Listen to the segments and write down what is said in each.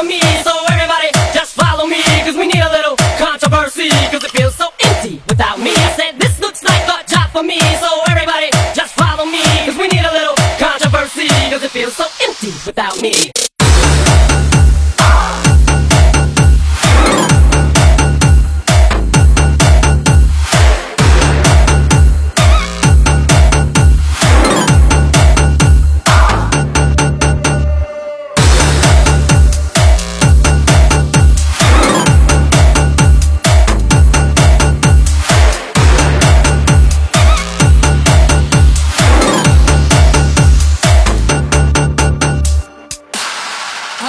for me. So everybody, just follow me, cause we need a little controversy, cause it feels so empty without me. I said, this looks like a job for me. So everybody, just follow me, cause we need a little controversy, cause it feels so empty without me.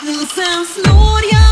Sen snor jag